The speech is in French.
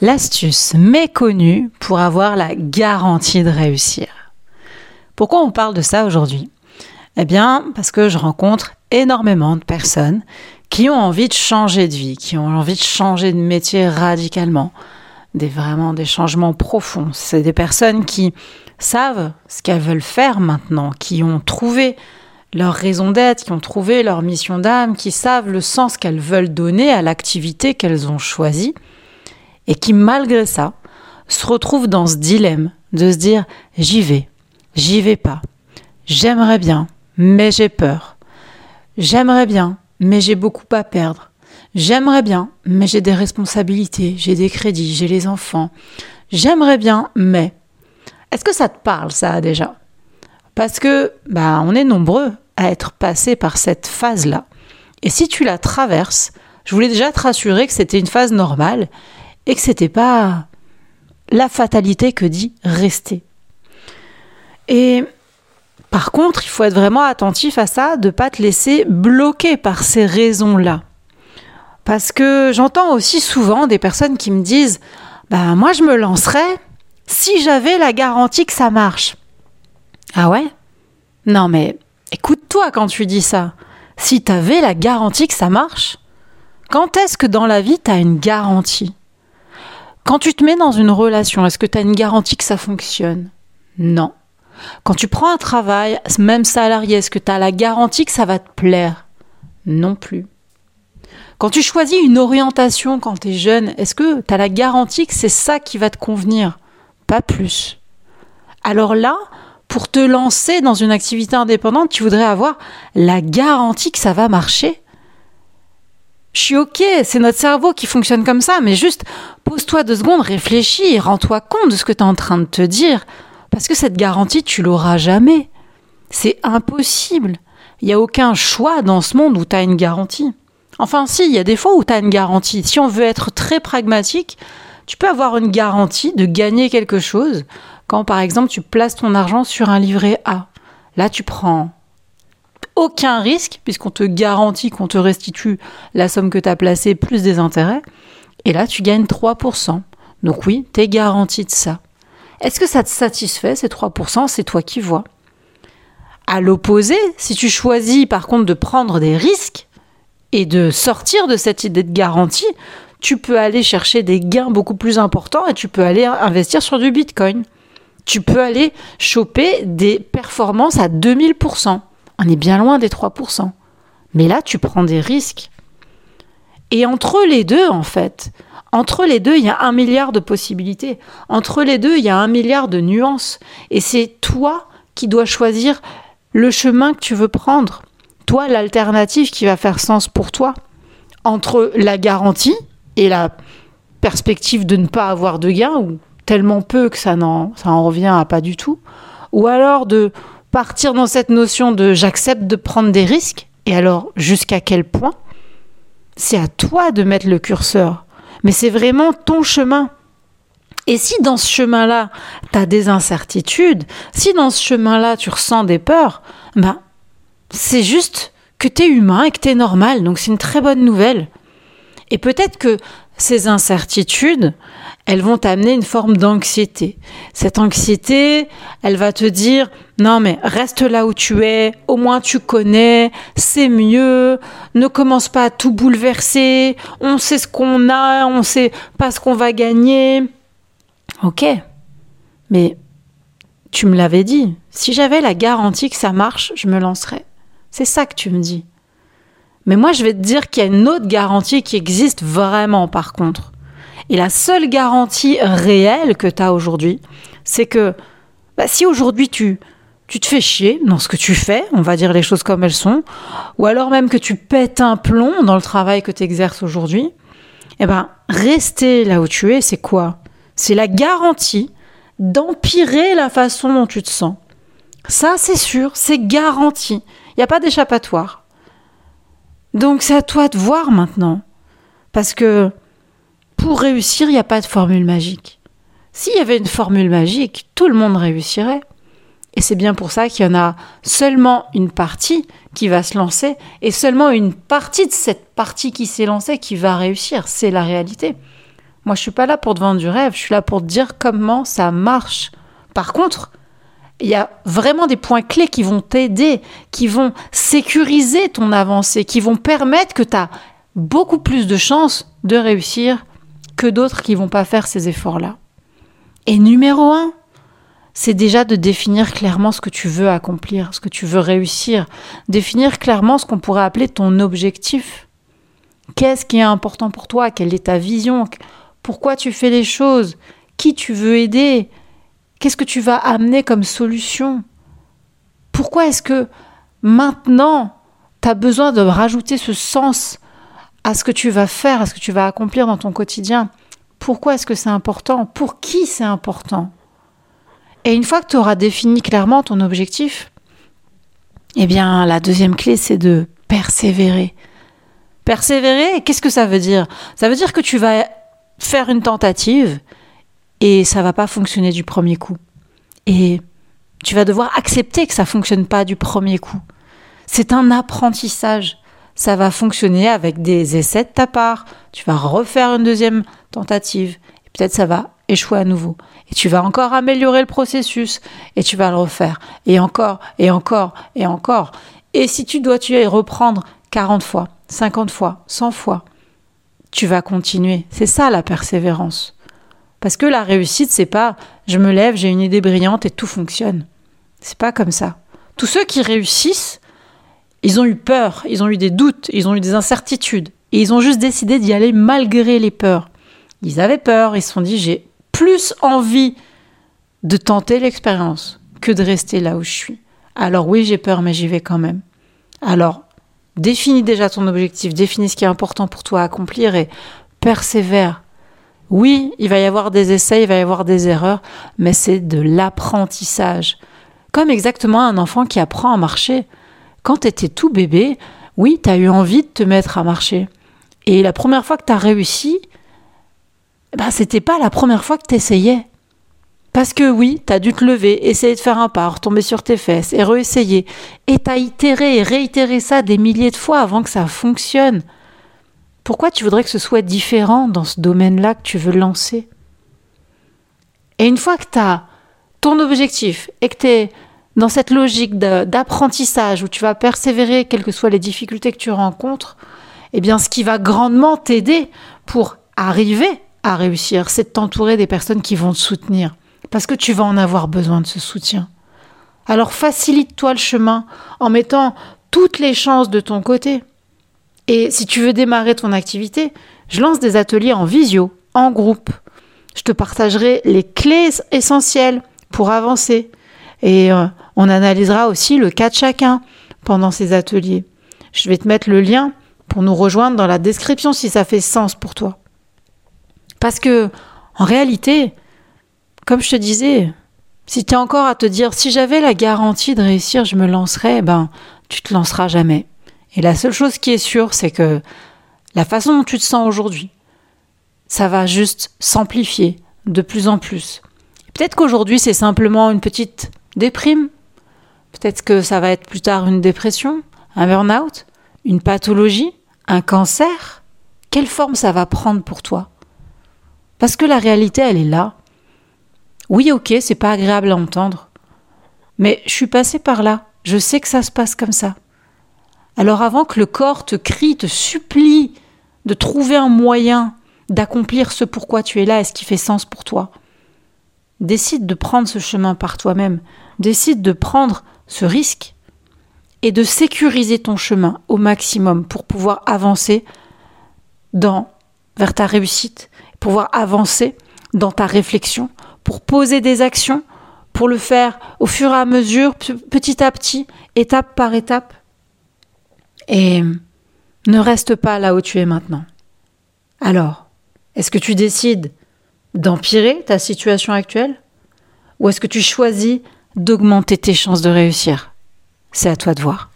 L'astuce méconnue pour avoir la garantie de réussir. Pourquoi on parle de ça aujourd'hui? Eh bien, parce que je rencontre énormément de personnes qui ont envie de changer de vie, qui ont envie de changer de métier radicalement, des vraiment des changements profonds. C'est des personnes qui savent ce qu'elles veulent faire maintenant, qui ont trouvé leur raison d'être, qui ont trouvé leur mission d'âme, qui savent le sens qu'elles veulent donner à l'activité qu'elles ont choisie et qui, malgré ça, se retrouvent dans ce dilemme de se dire j'y vais, j'y vais pas, j'aimerais bien, mais j'ai peur, j'aimerais bien, mais j'ai beaucoup à perdre, j'aimerais bien, mais j'ai des responsabilités, j'ai des crédits, j'ai les enfants, j'aimerais bien, mais. Est-ce que ça te parle ça déjà? Parce que bah on est nombreux à être passés par cette phase-là. Et si tu la traverses, je voulais déjà te rassurer que c'était une phase normale et que c'était pas la fatalité que dit rester. Et par contre, il faut être vraiment attentif à ça, de pas te laisser bloquer par ces raisons-là. Parce que j'entends aussi souvent des personnes qui me disent bah moi je me lancerais si j'avais la garantie que ça marche. Ah ouais? Non mais écoute-toi quand tu dis ça. Si tu avais la garantie que ça marche, quand est-ce que dans la vie tu as une garantie? Quand tu te mets dans une relation, est-ce que tu as une garantie que ça fonctionne? Non. Quand tu prends un travail, même salarié, est-ce que tu as la garantie que ça va te plaire? Non plus. Quand tu choisis une orientation quand tu es jeune, est-ce que tu as la garantie que c'est ça qui va te convenir? Pas plus. Alors là, pour te lancer dans une activité indépendante, tu voudrais avoir la garantie que ça va marcher? Je suis ok, c'est notre cerveau qui fonctionne comme ça, mais juste pose-toi deux secondes, réfléchis, rends-toi compte de ce que tu es en train de te dire. Parce que cette garantie, tu l'auras jamais. C'est impossible. Il n'y a aucun choix dans ce monde où tu as une garantie. Enfin, si, il y a des fois où tu as une garantie. Si on veut être très pragmatique, tu peux avoir une garantie de gagner quelque chose quand, par exemple, tu places ton argent sur un livret A. Là, tu prends aucun risque, puisqu'on te garantit qu'on te restitue la somme que tu as placée plus des intérêts. Et là, tu gagnes 3%. Donc oui, tu es garanti de ça. Est-ce que ça te satisfait, ces 3% C'est toi qui vois. À l'opposé, si tu choisis par contre de prendre des risques et de sortir de cette idée de garantie, tu peux aller chercher des gains beaucoup plus importants et tu peux aller investir sur du Bitcoin. Tu peux aller choper des performances à 2000%. On est bien loin des 3%. Mais là, tu prends des risques. Et entre les deux, en fait, entre les deux, il y a un milliard de possibilités. Entre les deux, il y a un milliard de nuances. Et c'est toi qui dois choisir le chemin que tu veux prendre. Toi, l'alternative qui va faire sens pour toi. Entre la garantie et la perspective de ne pas avoir de gain, ou tellement peu que ça en, ça en revient à pas du tout. Ou alors de partir dans cette notion de j'accepte de prendre des risques, et alors jusqu'à quel point? C'est à toi de mettre le curseur. Mais c'est vraiment ton chemin. Et si dans ce chemin-là, tu as des incertitudes, si dans ce chemin-là, tu ressens des peurs, ben, c'est juste que tu es humain et que tu es normal. Donc c'est une très bonne nouvelle. Et peut-être que ces incertitudes, elles vont t'amener une forme d'anxiété. Cette anxiété, elle va te dire non mais reste là où tu es, au moins tu connais, c'est mieux, ne commence pas à tout bouleverser, on sait ce qu'on a, on sait pas ce qu'on va gagner. Ok, mais tu me l'avais dit, si j'avais la garantie que ça marche, je me lancerais. C'est ça que tu me dis. Mais moi, je vais te dire qu'il y a une autre garantie qui existe vraiment, par contre. Et la seule garantie réelle que tu as aujourd'hui, c'est que bah, si aujourd'hui tu, tu te fais chier dans ce que tu fais, on va dire les choses comme elles sont, ou alors même que tu pètes un plomb dans le travail que tu exerces aujourd'hui, eh ben, rester là où tu es, c'est quoi? C'est la garantie d'empirer la façon dont tu te sens. Ça, c'est sûr, c'est garanti. Il n'y a pas d'échappatoire. Donc c'est à toi de voir maintenant. Parce que pour réussir, il n'y a pas de formule magique. S'il y avait une formule magique, tout le monde réussirait. Et c'est bien pour ça qu'il y en a seulement une partie qui va se lancer et seulement une partie de cette partie qui s'est lancée qui va réussir. C'est la réalité. Moi, je suis pas là pour te vendre du rêve, je suis là pour te dire comment ça marche. Par contre, il y a vraiment des points clés qui vont t'aider, qui vont sécuriser ton avancée, qui vont permettre que tu as beaucoup plus de chances de réussir que d'autres qui vont pas faire ces efforts-là. Et numéro un, c'est déjà de définir clairement ce que tu veux accomplir, ce que tu veux réussir, définir clairement ce qu'on pourrait appeler ton objectif. Qu'est-ce qui est important pour toi? Quelle est ta vision? Pourquoi tu fais les choses? Qui tu veux aider? Qu'est-ce que tu vas amener comme solution? Pourquoi est-ce que maintenant tu as besoin de rajouter ce sens à ce que tu vas faire, à ce que tu vas accomplir dans ton quotidien? Pourquoi est-ce que c'est important? Pour qui c'est important? Et une fois que tu auras défini clairement ton objectif, eh bien la deuxième clé c'est de persévérer. Persévérer, qu'est-ce que ça veut dire? Ça veut dire que tu vas faire une tentative et ça va pas fonctionner du premier coup. Et tu vas devoir accepter que ça fonctionne pas du premier coup. C'est un apprentissage. Ça va fonctionner avec des essais de ta part. Tu vas refaire une deuxième tentative. Et peut-être ça va échouer à nouveau. Et tu vas encore améliorer le processus. Et tu vas le refaire. Et encore, et encore, et encore. Et si tu dois y reprendre 40 fois, 50 fois, 100 fois, tu vas continuer. C'est ça la persévérance. Parce que la réussite, c'est pas je me lève, j'ai une idée brillante et tout fonctionne. C'est pas comme ça. Tous ceux qui réussissent, ils ont eu peur, ils ont eu des doutes, ils ont eu des incertitudes. Et ils ont juste décidé d'y aller malgré les peurs. Ils avaient peur, ils se sont dit j'ai plus envie de tenter l'expérience que de rester là où je suis. Alors oui, j'ai peur, mais j'y vais quand même. Alors, définis déjà ton objectif, définis ce qui est important pour toi à accomplir et persévère. Oui, il va y avoir des essais, il va y avoir des erreurs, mais c'est de l'apprentissage. Comme exactement un enfant qui apprend à marcher. Quand tu étais tout bébé, oui, tu as eu envie de te mettre à marcher. Et la première fois que tu as réussi, ben, c'était pas la première fois que tu essayais. Parce que oui, tu as dû te lever, essayer de faire un pas, retomber sur tes fesses et réessayer. Et tu as itéré et réitéré ça des milliers de fois avant que ça fonctionne. Pourquoi tu voudrais que ce soit différent dans ce domaine-là que tu veux lancer? Et une fois que tu as ton objectif et que tu es dans cette logique d'apprentissage où tu vas persévérer, quelles que soient les difficultés que tu rencontres, eh bien, ce qui va grandement t'aider pour arriver à réussir, c'est de t'entourer des personnes qui vont te soutenir. Parce que tu vas en avoir besoin de ce soutien. Alors facilite-toi le chemin en mettant toutes les chances de ton côté. Et si tu veux démarrer ton activité, je lance des ateliers en visio, en groupe. Je te partagerai les clés essentielles pour avancer. Et euh, on analysera aussi le cas de chacun pendant ces ateliers. Je vais te mettre le lien pour nous rejoindre dans la description si ça fait sens pour toi. Parce que, en réalité, comme je te disais, si tu es encore à te dire si j'avais la garantie de réussir, je me lancerais, ben, tu te lanceras jamais. Et la seule chose qui est sûre, c'est que la façon dont tu te sens aujourd'hui, ça va juste s'amplifier de plus en plus. Peut-être qu'aujourd'hui, c'est simplement une petite déprime. Peut-être que ça va être plus tard une dépression, un burn-out, une pathologie, un cancer. Quelle forme ça va prendre pour toi? Parce que la réalité, elle est là. Oui, ok, c'est pas agréable à entendre. Mais je suis passée par là. Je sais que ça se passe comme ça. Alors avant que le corps te crie, te supplie de trouver un moyen d'accomplir ce pourquoi tu es là et ce qui fait sens pour toi, décide de prendre ce chemin par toi-même, décide de prendre ce risque et de sécuriser ton chemin au maximum pour pouvoir avancer dans vers ta réussite, pouvoir avancer dans ta réflexion, pour poser des actions, pour le faire au fur et à mesure, petit à petit, étape par étape, et ne reste pas là où tu es maintenant. Alors, est-ce que tu décides d'empirer ta situation actuelle? Ou est-ce que tu choisis d'augmenter tes chances de réussir? C'est à toi de voir.